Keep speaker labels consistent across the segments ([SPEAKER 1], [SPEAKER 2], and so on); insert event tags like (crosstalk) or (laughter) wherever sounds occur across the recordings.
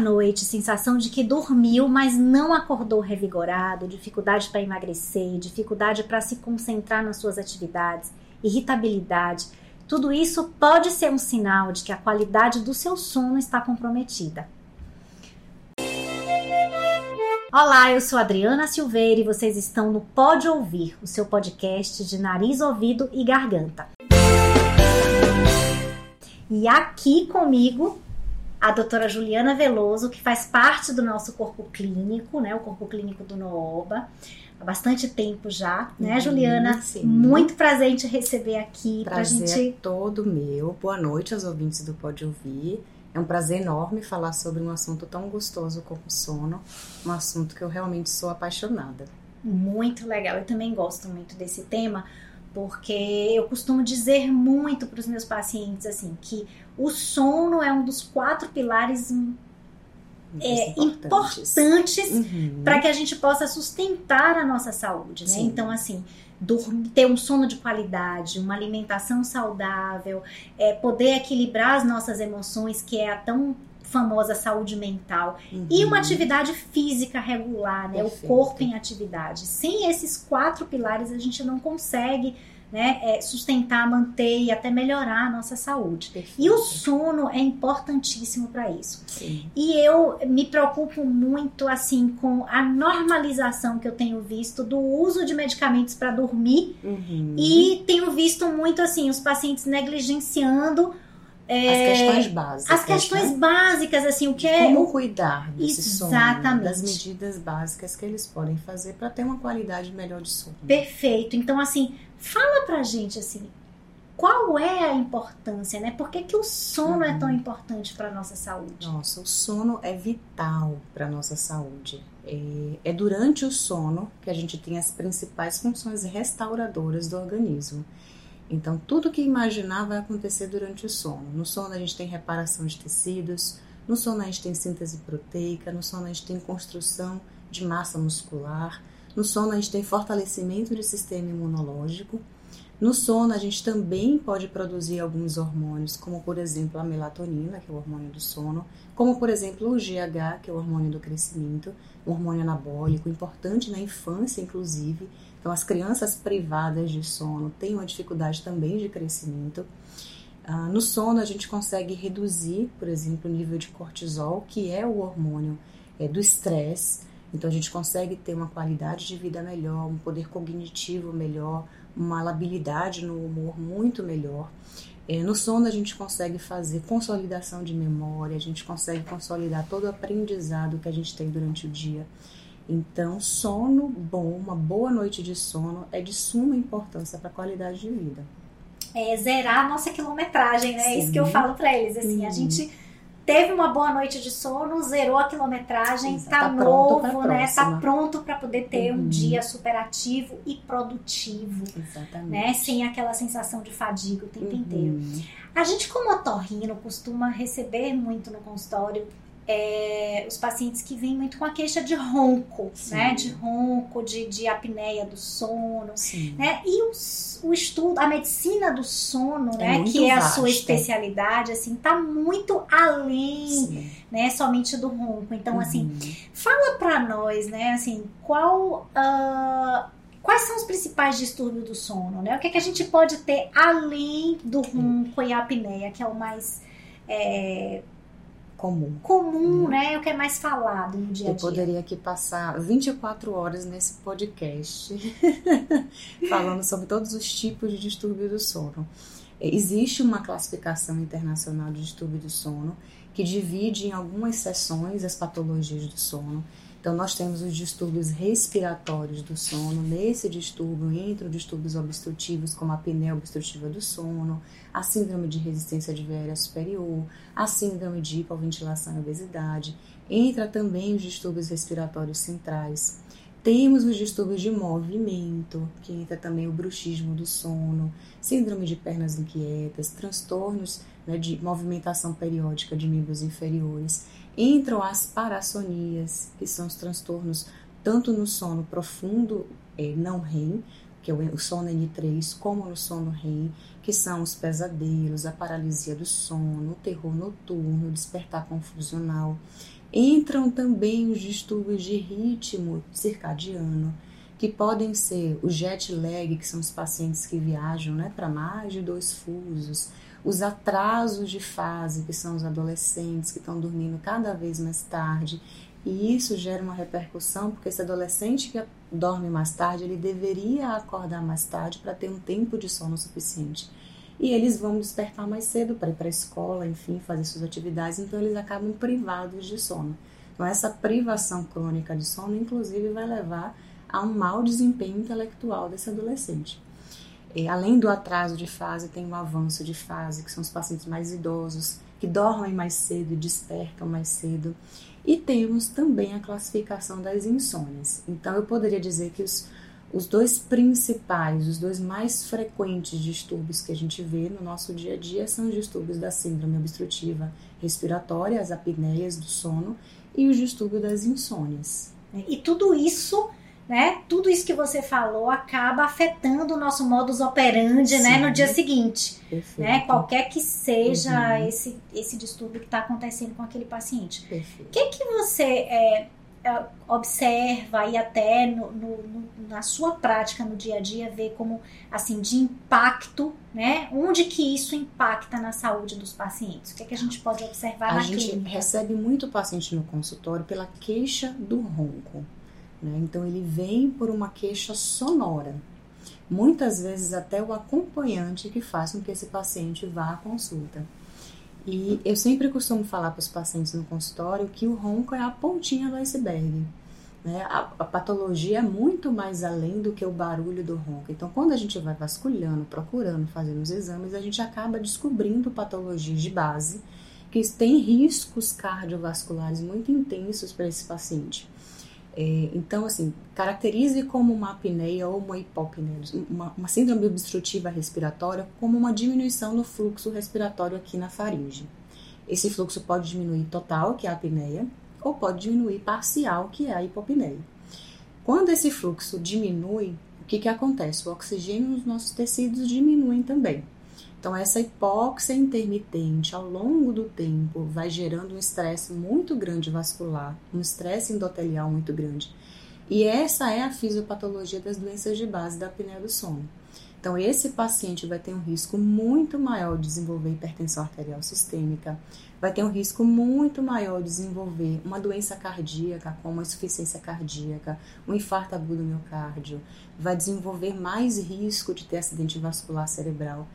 [SPEAKER 1] noite sensação de que dormiu, mas não acordou revigorado, dificuldade para emagrecer, dificuldade para se concentrar nas suas atividades, irritabilidade, tudo isso pode ser um sinal de que a qualidade do seu sono está comprometida. Olá, eu sou Adriana Silveira e vocês estão no Pode Ouvir, o seu podcast de nariz, ouvido e garganta. E aqui comigo a doutora Juliana Veloso, que faz parte do nosso corpo clínico, né? O corpo clínico do Nooba. Há bastante tempo já, né, uhum, Juliana? Sim. Muito prazer em te receber aqui.
[SPEAKER 2] Prazer pra gente... é todo meu. Boa noite aos ouvintes do Pode Ouvir. É um prazer enorme falar sobre um assunto tão gostoso como sono, um assunto que eu realmente sou apaixonada.
[SPEAKER 1] Muito legal, eu também gosto muito desse tema, porque eu costumo dizer muito para os meus pacientes assim que o sono é um dos quatro pilares é, importantes, importantes uhum. para que a gente possa sustentar a nossa saúde, né? Então, assim, dormir, ter um sono de qualidade, uma alimentação saudável, é, poder equilibrar as nossas emoções, que é a tão famosa saúde mental, uhum. e uma atividade física regular, né? Perfeito. O corpo em atividade. Sem esses quatro pilares, a gente não consegue né, é, sustentar, manter e até melhorar a nossa saúde. Perfeito. E o sono é importantíssimo para isso. Sim. E eu me preocupo muito assim com a normalização que eu tenho visto do uso de medicamentos para dormir uhum. e tenho visto muito assim os pacientes negligenciando
[SPEAKER 2] é, as questões básicas.
[SPEAKER 1] As questões né? básicas, assim, o que
[SPEAKER 2] é. Como cuidar desse Exatamente. sono, das medidas básicas que eles podem fazer para ter uma qualidade melhor de sono.
[SPEAKER 1] Perfeito. Então, assim, fala pra gente, assim, qual é a importância, né? Por que, que o sono uhum. é tão uhum. importante para nossa saúde?
[SPEAKER 2] Nossa, o sono é vital para nossa saúde. É, é durante o sono que a gente tem as principais funções restauradoras do organismo. Então, tudo que imaginar vai acontecer durante o sono. No sono, a gente tem reparação de tecidos, no sono, a gente tem síntese proteica, no sono, a gente tem construção de massa muscular, no sono, a gente tem fortalecimento do sistema imunológico. No sono, a gente também pode produzir alguns hormônios, como por exemplo a melatonina, que é o hormônio do sono, como por exemplo o GH, que é o hormônio do crescimento, um hormônio anabólico, importante na infância, inclusive, então, as crianças privadas de sono têm uma dificuldade também de crescimento. Ah, no sono, a gente consegue reduzir, por exemplo, o nível de cortisol, que é o hormônio é, do estresse. Então, a gente consegue ter uma qualidade de vida melhor, um poder cognitivo melhor, uma labilidade no humor muito melhor. É, no sono, a gente consegue fazer consolidação de memória, a gente consegue consolidar todo o aprendizado que a gente tem durante o dia. Então, sono bom, uma boa noite de sono é de suma importância para a qualidade de vida.
[SPEAKER 1] É zerar a nossa quilometragem, né? Sim. É isso que eu falo para eles. Assim, a gente teve uma boa noite de sono, zerou a quilometragem, Exato. tá, tá novo, né? Tá pronto para poder ter uhum. um dia superativo e produtivo. Exatamente. Né? Sem aquela sensação de fadiga o tempo uhum. inteiro. A gente, como otorrino, costuma receber muito no consultório é, os pacientes que vêm muito com a queixa de ronco, Sim. né? De ronco, de, de apneia do sono, Sim. né? E os, o estudo, a medicina do sono, é né? Que é a sua especialidade, assim, tá muito além, Sim. né? Somente do ronco. Então, assim, uhum. assim, fala para nós, né? Assim, qual... Uh, quais são os principais distúrbios do sono, né? O que, é que a gente pode ter além do ronco e a apneia, que é o mais... É,
[SPEAKER 2] comum.
[SPEAKER 1] Comum, né? É o que é mais falado no dia a dia.
[SPEAKER 2] Eu poderia aqui passar 24 horas nesse podcast (laughs) falando sobre todos os tipos de distúrbio do sono. Existe uma classificação internacional de distúrbio do sono que divide em algumas seções as patologias do sono. Então, nós temos os distúrbios respiratórios do sono. Nesse distúrbio entram distúrbios obstrutivos, como a apneia obstrutiva do sono, a síndrome de resistência advéria superior, a síndrome de hipoventilação e obesidade. Entra também os distúrbios respiratórios centrais. Temos os distúrbios de movimento, que entra também o bruxismo do sono, síndrome de pernas inquietas, transtornos né, de movimentação periódica de membros inferiores entram as parassonias, que são os transtornos tanto no sono profundo, eh, não REM, que é o sono N3, como no sono REM, que são os pesadelos, a paralisia do sono, o terror noturno, o despertar confusional. Entram também os distúrbios de ritmo circadiano, que podem ser o jet lag, que são os pacientes que viajam né, para mais de dois fusos, os atrasos de fase, que são os adolescentes que estão dormindo cada vez mais tarde, e isso gera uma repercussão, porque esse adolescente que dorme mais tarde, ele deveria acordar mais tarde para ter um tempo de sono suficiente. E eles vão despertar mais cedo para ir para a escola, enfim, fazer suas atividades, então eles acabam privados de sono. Então, essa privação crônica de sono, inclusive, vai levar a um mau desempenho intelectual desse adolescente. Além do atraso de fase, tem o avanço de fase, que são os pacientes mais idosos, que dormem mais cedo e despertam mais cedo. E temos também a classificação das insônias. Então, eu poderia dizer que os, os dois principais, os dois mais frequentes distúrbios que a gente vê no nosso dia a dia são os distúrbios da síndrome obstrutiva respiratória, as apneias do sono, e os distúrbios das insônias.
[SPEAKER 1] E tudo isso né? Tudo isso que você falou acaba afetando o nosso modus operandi, né, no dia seguinte, Perfeito. né? Qualquer que seja uhum. esse esse distúrbio que está acontecendo com aquele paciente. O que que você é, é, observa e até no, no, no, na sua prática no dia a dia vê como assim de impacto, né? Onde que isso impacta na saúde dos pacientes? O que é que a gente pode observar
[SPEAKER 2] a
[SPEAKER 1] na
[SPEAKER 2] clínica?
[SPEAKER 1] A gente
[SPEAKER 2] recebe muito paciente no consultório pela queixa do ronco. Né? Então, ele vem por uma queixa sonora. Muitas vezes, até o acompanhante que faz com que esse paciente vá à consulta. E eu sempre costumo falar para os pacientes no consultório que o ronco é a pontinha do iceberg. Né? A, a, patologia é muito mais além do que o barulho do ronco. Então, quando a gente vai vasculhando, procurando, fazendo os exames, a gente acaba descobrindo patologias de base que têm riscos cardiovasculares muito intensos para esse paciente. É, então, assim, caracterize como uma apneia ou uma hipopneia, uma, uma, síndrome obstrutiva respiratória, como uma diminuição no fluxo respiratório aqui na faringe. Esse fluxo pode diminuir total, que é a apneia, ou pode diminuir parcial, que é a hipopneia. Quando esse fluxo diminui, o que, que acontece? O oxigênio nos nossos tecidos diminui também. Então, essa hipóxia intermitente ao longo do tempo vai gerando um estresse muito grande vascular, um estresse endotelial muito grande. E essa é a fisiopatologia das doenças de base da apneia do sono. Então, esse paciente vai ter um risco muito maior de desenvolver hipertensão arterial sistêmica, vai ter um risco muito maior de desenvolver uma doença cardíaca, como a insuficiência cardíaca, um infarto agudo do miocárdio, vai desenvolver mais risco de ter acidente vascular cerebral.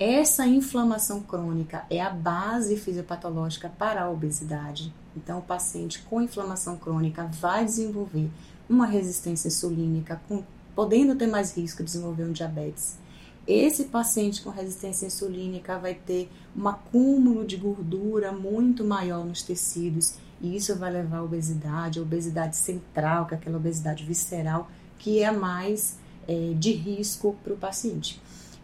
[SPEAKER 2] Essa inflamação crônica é a base fisiopatológica para a obesidade. Então, o paciente com inflamação crônica vai desenvolver uma resistência insulínica, com, podendo ter mais risco de desenvolver um diabetes. Esse paciente com resistência insulínica vai ter um acúmulo de gordura muito maior nos tecidos, e isso vai levar à obesidade, a obesidade central, que é aquela obesidade visceral, que é mais é, de risco para o paciente.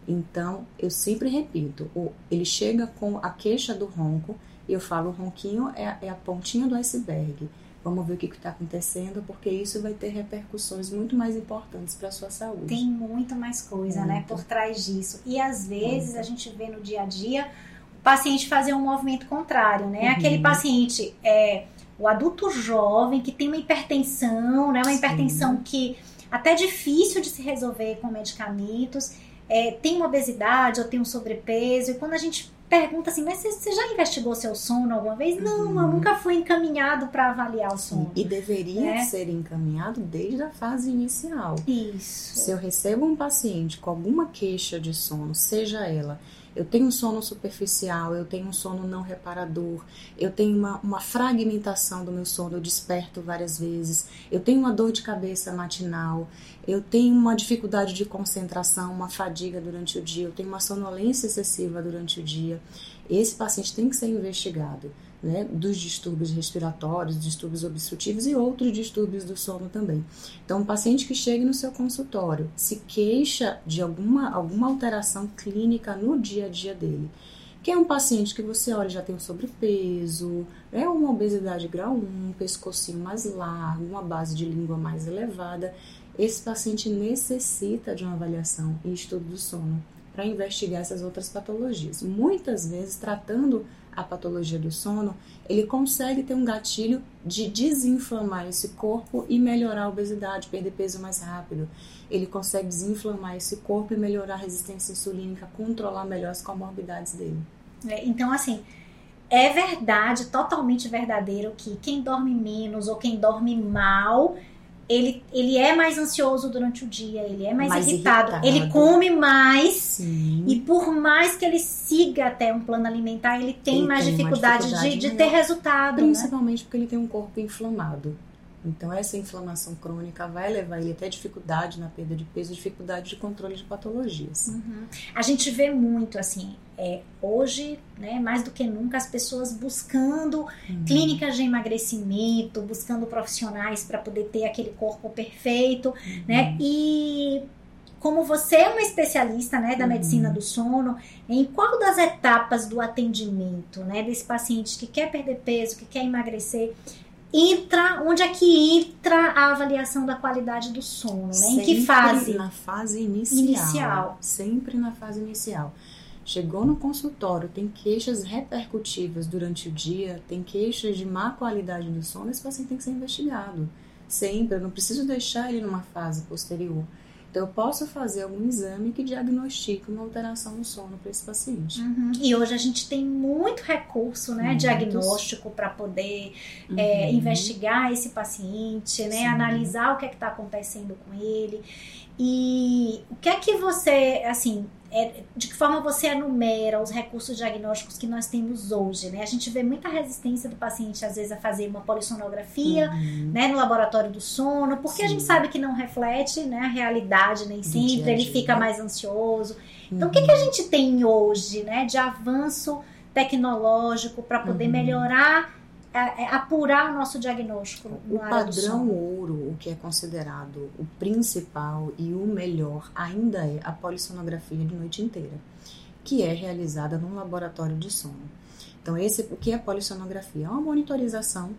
[SPEAKER 2] Então, eu sempre repito, ele chega com a queixa do ronco e eu falo, o ronquinho é, é a pontinha do iceberg. Vamos ver o que está acontecendo, porque isso vai ter repercussões muito mais importantes para a sua saúde.
[SPEAKER 1] Tem muito mais coisa, muito. né, por trás disso. E às vezes muito. a gente vê no dia a dia o paciente fazer um movimento contrário, né? Uhum. Aquele paciente, é, o adulto jovem que tem uma hipertensão, né? Uma Sim. hipertensão que até é difícil de se resolver com medicamentos é, tem uma obesidade ou tem um sobrepeso, e quando a gente pergunta assim, mas você já investigou seu sono alguma vez? Não, eu uhum. nunca fui encaminhado para avaliar o sono.
[SPEAKER 2] E deveria né? ser encaminhado desde a fase inicial.
[SPEAKER 1] Isso.
[SPEAKER 2] Se eu recebo um paciente com alguma queixa de sono, seja ela eu tenho um sono superficial, eu tenho um sono não reparador, eu tenho uma, uma fragmentação do meu sono, eu desperto várias vezes, eu tenho uma dor de cabeça matinal, eu tenho uma dificuldade de concentração, uma fadiga durante o dia, eu tenho uma sonolência excessiva durante o dia. Esse paciente tem que ser investigado né, dos distúrbios respiratórios, distúrbios obstrutivos e outros distúrbios do sono também. Então, um paciente que chega no seu consultório se queixa de alguma, alguma alteração clínica no dia a dia dele, que é um paciente que você olha já tem um sobrepeso, é uma obesidade grau 1, um pescocinho mais largo, uma base de língua mais elevada, esse paciente necessita de uma avaliação e estudo do sono para investigar essas outras patologias. Muitas vezes, tratando a patologia do sono, ele consegue ter um gatilho de desinflamar esse corpo e melhorar a obesidade, perder peso mais rápido. Ele consegue desinflamar esse corpo e melhorar a resistência insulínica, controlar melhor as comorbidades dele.
[SPEAKER 1] É, então, assim, é verdade, totalmente verdadeiro, que quem dorme menos ou quem dorme mal ele, ele é mais ansioso durante o dia, ele é mais, mais irritado, irritado, ele come mais Sim. e por mais que ele siga até um plano alimentar, ele tem ele mais tem dificuldade, dificuldade, de, de ter resultado.
[SPEAKER 2] Né? Principalmente né? porque ele tem um corpo inflamado. Então, essa inflamação crônica vai levar ele até dificuldade na perda de peso, dificuldade de controle de patologias.
[SPEAKER 1] Uhum. A gente vê muito, assim, é, hoje, né, mais do que nunca, as pessoas buscando uhum. clínicas de emagrecimento, buscando profissionais para poder ter aquele corpo perfeito, uhum. né? E como você é uma especialista né, da uhum. medicina do sono, em qual das etapas do atendimento né, desse paciente que quer perder peso, que quer emagrecer, entra, onde é que entra a avaliação da qualidade do sono, né? em que fase?
[SPEAKER 2] Na fase inicial, inicial. Sempre na fase inicial. Chegou no consultório, tem queixas repercutivas durante o dia, tem queixas de má qualidade do sono, esse paciente tem que ser investigado. Sempre, eu não preciso deixar ele numa fase posterior. Então, eu posso fazer algum exame que diagnostique uma alteração no sono para esse paciente.
[SPEAKER 1] Uhum. E hoje a gente tem muito recurso, né, Muitos. diagnóstico para poder é, uhum. é, investigar esse paciente, né, Sim. analisar o que é está acontecendo com ele. E o que é que você, assim, é, de que forma você enumera os recursos diagnósticos que nós temos hoje, né? A gente vê muita resistência do paciente, às vezes, a fazer uma polissonografia, uhum. né, no laboratório do sono, porque Sim. a gente sabe que não reflete, né, a realidade nem sempre, ele fica mais ansioso. Então, uhum. o que, que a uhum. gente tem hoje, né, de avanço tecnológico para poder uhum. melhorar apurar o nosso diagnóstico.
[SPEAKER 2] O padrão ouro, o que é considerado o principal e o melhor, ainda é a polissonografia de noite inteira, que é realizada num laboratório de sono. Então, esse, o que é polissonografia? É uma monitorização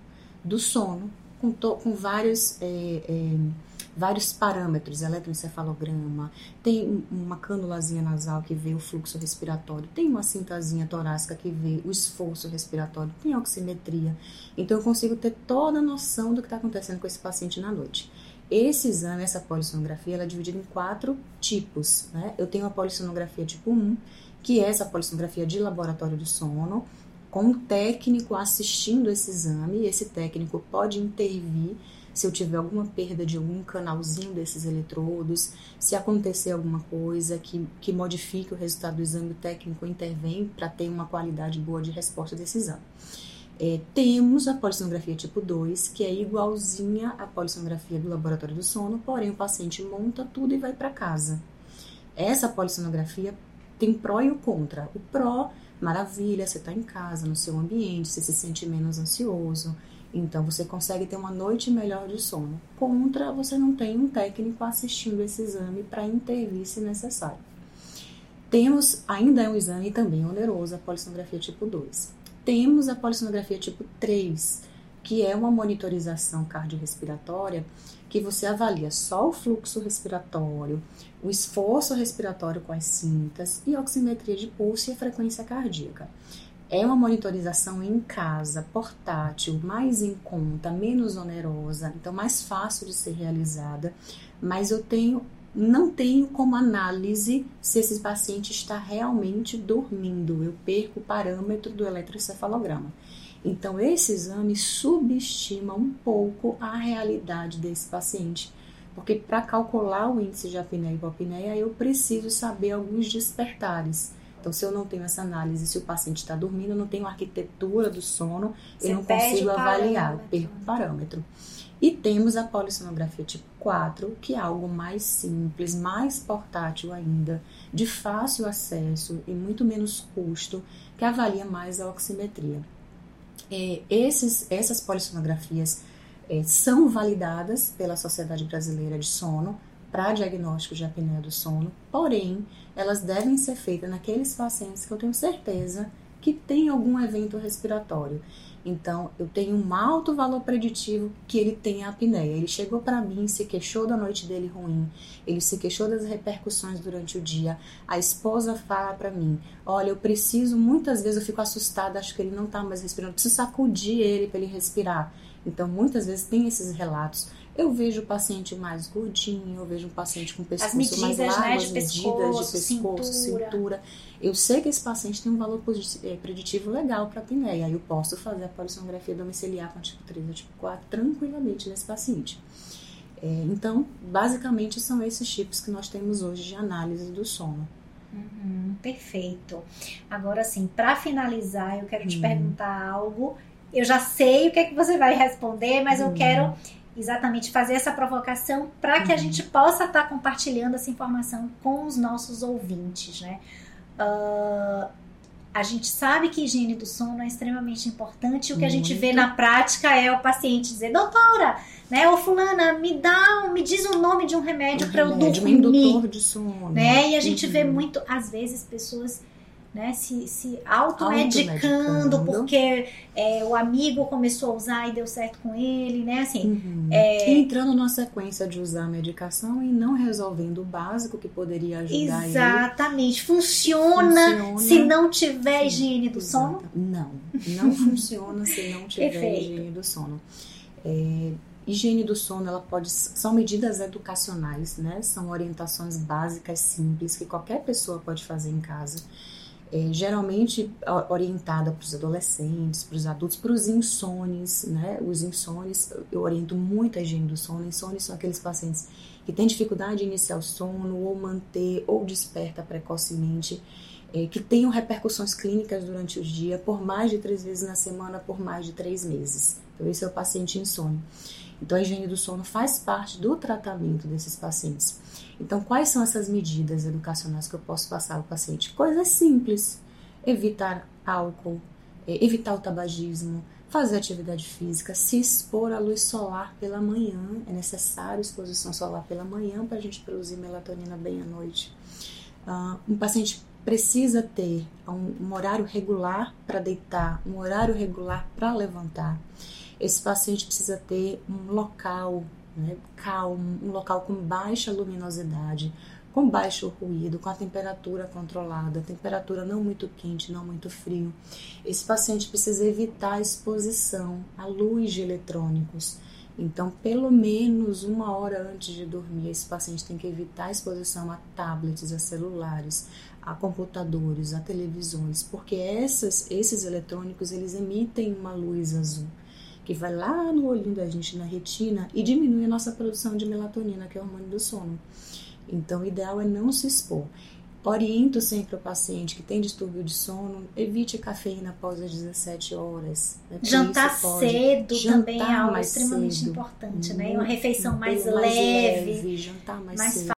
[SPEAKER 2] do sono com, to, com vários. É, é, vários parâmetros, eletroencefalograma, tem uma canulazinha nasal que vê o fluxo respiratório, tem uma cintazinha torácica que vê o esforço respiratório, tem oximetria. Então eu consigo ter toda a noção do que está acontecendo com esse paciente na noite. Esse exame, essa polissonografia, ela é dividida em quatro tipos. Né? Eu tenho a polissonografia tipo 1, que é essa polissonografia de laboratório do sono, com um técnico assistindo esse exame. Esse técnico pode intervir se eu tiver alguma perda de algum canalzinho desses eletrodos, se acontecer alguma coisa que, que modifique o resultado do exame, o técnico intervém para ter uma qualidade boa de resposta desse exame. É, temos a polissonografia tipo 2, que é igualzinha à polissonografia do laboratório do sono, porém o paciente monta tudo e vai para casa. Essa polissonografia tem pró e o contra. O pró, maravilha, você está em casa, no seu ambiente, você se sente menos ansioso, então você consegue ter uma noite melhor de sono. Contra, você não tem um técnico assistindo esse exame para intervir se necessário. Temos, ainda é um exame também oneroso, a polissonografia tipo 2. Temos a polissonografia tipo 3, que é uma monitorização cardiorrespiratória que você avalia só o fluxo respiratório, o esforço respiratório com as cintas e oximetria de pulso e a frequência cardíaca. É uma monitorização em casa, portátil, mais em conta, menos onerosa, então mais fácil de ser realizada, mas eu tenho não tenho como análise se esse paciente está realmente dormindo. Eu perco o parâmetro do eletroencefalograma. Então, esse exame subestima um pouco a realidade desse paciente, porque para calcular o índice de apneia e hipopneia, eu preciso saber alguns despertares. Então, se eu não tenho essa análise, se o paciente está dormindo, eu não tenho arquitetura do sono, Você eu não consigo avaliar, perco o parâmetro. E temos a polissonografia tipo 4, que é algo mais simples, mais portátil ainda, de fácil acesso e muito menos custo, que avalia mais a oximetria. É, esses, essas polissonografias é, são validadas pela Sociedade Brasileira de Sono para diagnóstico de apneia do sono, porém, elas devem ser feitas naqueles pacientes que eu tenho certeza que tem algum evento respiratório. Então, eu tenho um alto valor preditivo que ele tem a apneia. Ele chegou para mim, se queixou da noite dele ruim, ele se queixou das repercussões durante o dia. A esposa fala para mim: Olha, eu preciso, muitas vezes eu fico assustada, acho que ele não tá mais respirando, eu preciso sacudir ele para ele respirar. Então, muitas vezes tem esses relatos. Eu vejo o paciente mais gordinho, eu vejo um paciente com pescoço
[SPEAKER 1] medidas,
[SPEAKER 2] mais largo,
[SPEAKER 1] né,
[SPEAKER 2] as
[SPEAKER 1] de
[SPEAKER 2] medidas
[SPEAKER 1] pescoço,
[SPEAKER 2] de pescoço,
[SPEAKER 1] cintura.
[SPEAKER 2] cintura. Eu sei que esse paciente tem um valor eh, preditivo legal para apneia. Aí eu posso fazer a polissonografia domiciliar com tipo 3 ou tipo 4 tranquilamente nesse paciente. É, então, basicamente, são esses tipos que nós temos hoje de análise do sono.
[SPEAKER 1] Uhum, perfeito. Agora sim, para finalizar, eu quero te
[SPEAKER 2] Hum.
[SPEAKER 1] perguntar algo. Eu já sei o que, é que você vai responder, mas eu
[SPEAKER 2] Hum.
[SPEAKER 1] quero exatamente fazer essa provocação para que a
[SPEAKER 2] Uhum.
[SPEAKER 1] gente possa estar compartilhando essa informação com os nossos ouvintes, né? Ah, a gente sabe que higiene do sono é extremamente importante. e O que a gente
[SPEAKER 2] Muito.
[SPEAKER 1] vê na prática é o paciente dizer, doutora, né? Ô fulana, me dá, me diz o nome de um remédio para eu
[SPEAKER 2] remédio, um
[SPEAKER 1] dormir
[SPEAKER 2] indutor de sono.
[SPEAKER 1] né? E a gente vê
[SPEAKER 2] Uhum.
[SPEAKER 1] muito, às vezes, pessoas né, se, se automedicando
[SPEAKER 2] Automedicando.
[SPEAKER 1] porque é, o amigo começou a usar e deu certo com ele, né? Assim,
[SPEAKER 2] Uhum. Entrando numa sequência de usar a medicação e não resolvendo o básico que poderia ajudar ele.
[SPEAKER 1] exatamente. Funciona,
[SPEAKER 2] Funciona.
[SPEAKER 1] se não tiver
[SPEAKER 2] Sim,
[SPEAKER 1] higiene do sono.
[SPEAKER 2] Não, (laughs) não funciona se não tiver
[SPEAKER 1] Perfeito.
[SPEAKER 2] higiene do sono. É, higiene do sono, ela pode são medidas educacionais, né? São orientações básicas simples que qualquer pessoa pode fazer em casa. É, geralmente orientada para os adolescentes, para os adultos, para os insones, né? Os insones, eu oriento muito a higiene do sono. Insones são aqueles pacientes que têm dificuldade de iniciar o sono, ou manter, ou desperta precocemente é, que tenham repercussões clínicas durante o dia por mais de três vezes na semana, por mais de três meses. Então, esse é o paciente insônia. Então, a higiene do sono faz parte do tratamento desses pacientes. Então, quais são essas medidas educacionais que eu posso passar ao paciente? Coisas simples: evitar álcool, é, evitar o tabagismo, fazer atividade física, se expor à luz solar pela manhã. É necessário exposição solar pela manhã para a gente produzir melatonina bem à noite. Ah, um paciente precisa ter um, um horário regular para deitar, um horário regular para levantar. Esse paciente precisa ter um local né, calmo, um local com baixa luminosidade, com baixo ruído, com a temperatura controlada, temperatura não muito quente, não muito frio. Esse paciente precisa evitar a exposição à luz de eletrônicos. Então, pelo menos uma hora antes de dormir, esse paciente tem que evitar a exposição a tablets, a celulares, a computadores, a televisões, porque essas, esses eletrônicos eles emitem uma luz azul que vai lá no olhinho da gente, na retina, e diminui a nossa produção de melatonina, que é o hormônio do sono. Então, o ideal é não se expor. Oriento sempre o paciente que tem distúrbio de sono, evite cafeína após as 17 horas. Né?
[SPEAKER 1] Jantar cedo
[SPEAKER 2] jantar
[SPEAKER 1] também é algo
[SPEAKER 2] mais
[SPEAKER 1] extremamente
[SPEAKER 2] cedo.
[SPEAKER 1] importante, né? Uma refeição mais,
[SPEAKER 2] bem,
[SPEAKER 1] leve,
[SPEAKER 2] jantar mais,
[SPEAKER 1] mais
[SPEAKER 2] cedo.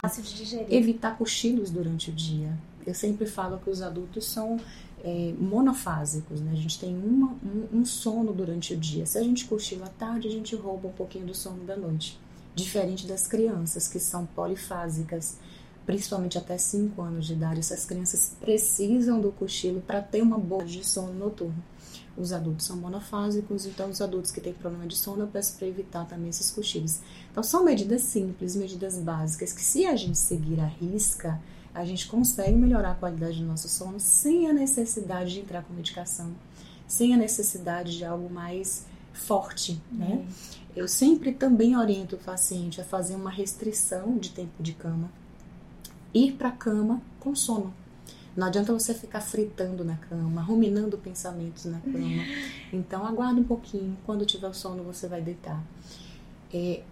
[SPEAKER 1] fácil de digerir.
[SPEAKER 2] Evitar cochilos durante o dia. Eu sempre falo que os adultos são é, monofásicos, né? A gente tem uma, um, um sono durante o dia. Se a gente cochila à tarde, a gente rouba um pouquinho do sono da noite. Diferente das crianças, que são polifásicas, principalmente até 5 anos de idade. Essas crianças precisam do cochilo para ter uma boa de sono noturno. Os adultos são monofásicos, então os adultos que têm problema de sono eu peço para evitar também esses cochilos. Então são medidas simples, medidas básicas que se a gente seguir à risca, a gente consegue melhorar a qualidade do nosso sono sem a necessidade de entrar com medicação, sem a necessidade de algo mais forte, né? Eu sempre também oriento o paciente a fazer uma restrição de tempo de cama, ir para a cama com sono. Não adianta você ficar fritando na cama, ruminando pensamentos na cama. (laughs) Então aguarda um pouquinho, quando tiver o sono você vai deitar. É,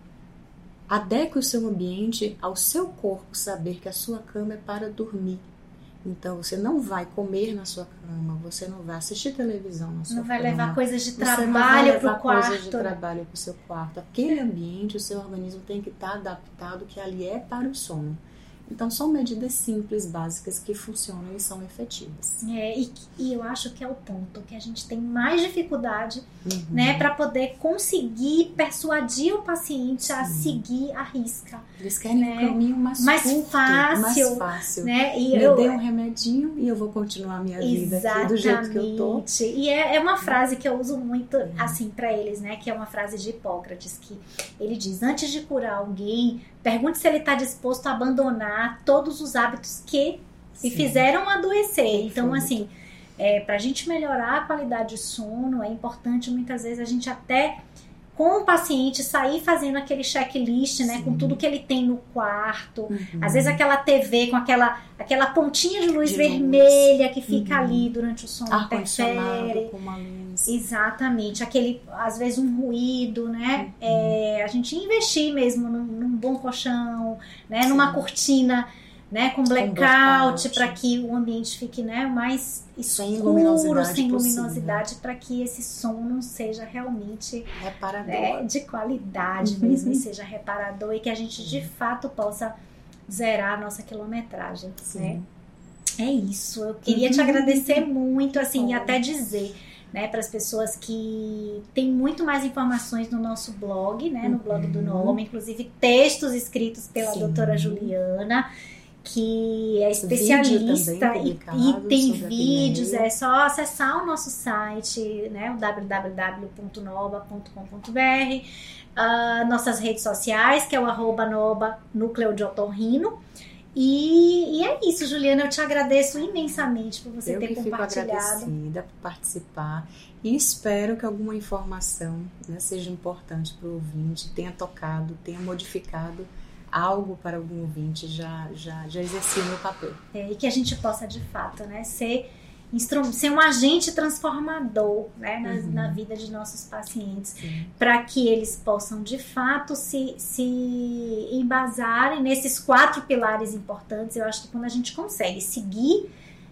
[SPEAKER 2] adeque o seu ambiente ao seu corpo saber que a sua cama é para dormir. Então você não vai comer na sua cama, você não vai assistir televisão na sua
[SPEAKER 1] Não vai
[SPEAKER 2] cama.
[SPEAKER 1] levar coisas de
[SPEAKER 2] não vai
[SPEAKER 1] trabalho
[SPEAKER 2] levar
[SPEAKER 1] pro quarto.
[SPEAKER 2] coisas de trabalho para o seu quarto. Aquele ambiente, o seu organismo tem que estar adaptado que ali é para o sono. Então são medidas simples, básicas que funcionam e são efetivas.
[SPEAKER 1] É, e, e eu acho que é o ponto que a gente tem mais dificuldade,
[SPEAKER 2] Uhum.
[SPEAKER 1] né, para poder conseguir persuadir o paciente a
[SPEAKER 2] Sim.
[SPEAKER 1] seguir a risca,
[SPEAKER 2] Eles querem
[SPEAKER 1] né?
[SPEAKER 2] um caminho mais,
[SPEAKER 1] Mais
[SPEAKER 2] curto,
[SPEAKER 1] fácil,
[SPEAKER 2] mais fácil.
[SPEAKER 1] né? E
[SPEAKER 2] Me
[SPEAKER 1] eu,
[SPEAKER 2] dê um remédio remedinho e eu vou continuar a minha vida aqui do jeito que eu tô.
[SPEAKER 1] E é, é uma frase que eu uso muito, assim, para eles, né? Que é uma frase de Hipócrates, que ele diz: antes de curar alguém, pergunte se ele está disposto a abandonar todos os hábitos que se fizeram adoecer. Então, assim, é, para a gente melhorar a qualidade de sono, é importante muitas vezes a gente até com o paciente sair fazendo aquele checklist, né, Sim. com tudo que ele tem no quarto. Uhum. Às vezes aquela TV com aquela aquela pontinha de luz de vermelha luz. que fica uhum. ali durante o sono
[SPEAKER 2] Ar interfere. Com uma luz.
[SPEAKER 1] Exatamente, aquele às vezes um ruído, né? Uhum. É, a gente investir mesmo num, num bom colchão, né, Sim. numa cortina né, com blackout, para que o ambiente fique né, mais escuro, sem luminosidade, sem luminosidade para que esse sono seja realmente
[SPEAKER 2] reparador.
[SPEAKER 1] Né, de qualidade uhum. mesmo, e seja reparador e que a gente de fato possa zerar a nossa quilometragem. Né? É isso. Eu queria te uhum. agradecer muito, assim, e até dizer. Né, para as pessoas que tem muito mais informações no nosso blog, né, no blog do uhum. Nome, inclusive textos escritos pela Sim. doutora Juliana que é especialista e, e, tem vídeos, é só acessar o nosso site, né, o www.nova.com.br, uh, ah, nossas redes sociais, que é o arroba Noba Núcleo de Otorrino. E, e, é isso, Juliana, eu te agradeço imensamente por você
[SPEAKER 2] eu
[SPEAKER 1] ter
[SPEAKER 2] que
[SPEAKER 1] compartilhado.
[SPEAKER 2] Fico agradecida por participar e espero que alguma informação né, seja importante para o ouvinte, tenha tocado, tenha modificado algo para algum ouvinte, já, já, já exerci o meu papel.
[SPEAKER 1] É, e que a gente possa, de fato, né, ser, ser um agente transformador né, na, uhum. na vida de nossos pacientes, para que eles possam, de fato, se, se embasarem nesses quatro pilares importantes. Eu acho que quando a gente consegue seguir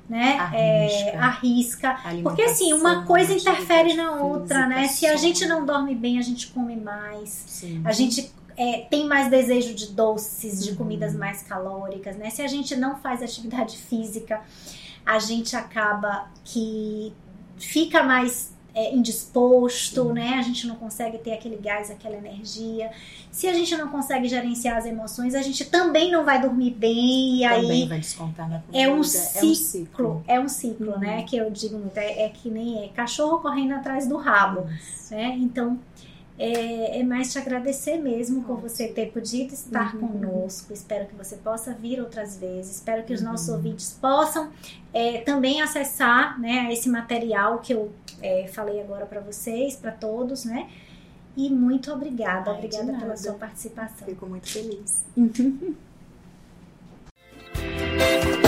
[SPEAKER 1] né? Arrisca. É, arrisca. Porque assim, uma coisa interfere na outra, né? Se a gente não dorme bem, a gente come mais. Sim. A gente é, tem mais desejo de doces, de uhum. comidas mais calóricas, né? Se a gente não faz atividade física, a gente acaba que fica mais é, indisposto, né? A gente não consegue ter aquele gás, aquela energia. Se a gente não consegue gerenciar as emoções, a gente também não vai dormir bem e
[SPEAKER 2] também
[SPEAKER 1] aí
[SPEAKER 2] vai descontar na
[SPEAKER 1] comida. É um ciclo, é um ciclo, é um ciclo né? Que eu digo muito, é, é, que nem é cachorro correndo atrás do rabo, Isso. né? Então é, é, mais te agradecer mesmo por você ter podido estar uhum. conosco. Espero que você possa vir outras vezes. Espero que os uhum. nossos ouvintes possam é, também acessar né, esse material que eu é, falei agora para vocês, para todos, né? E muito obrigada, Ai, obrigada pela sua participação.
[SPEAKER 2] Fico muito feliz. (laughs)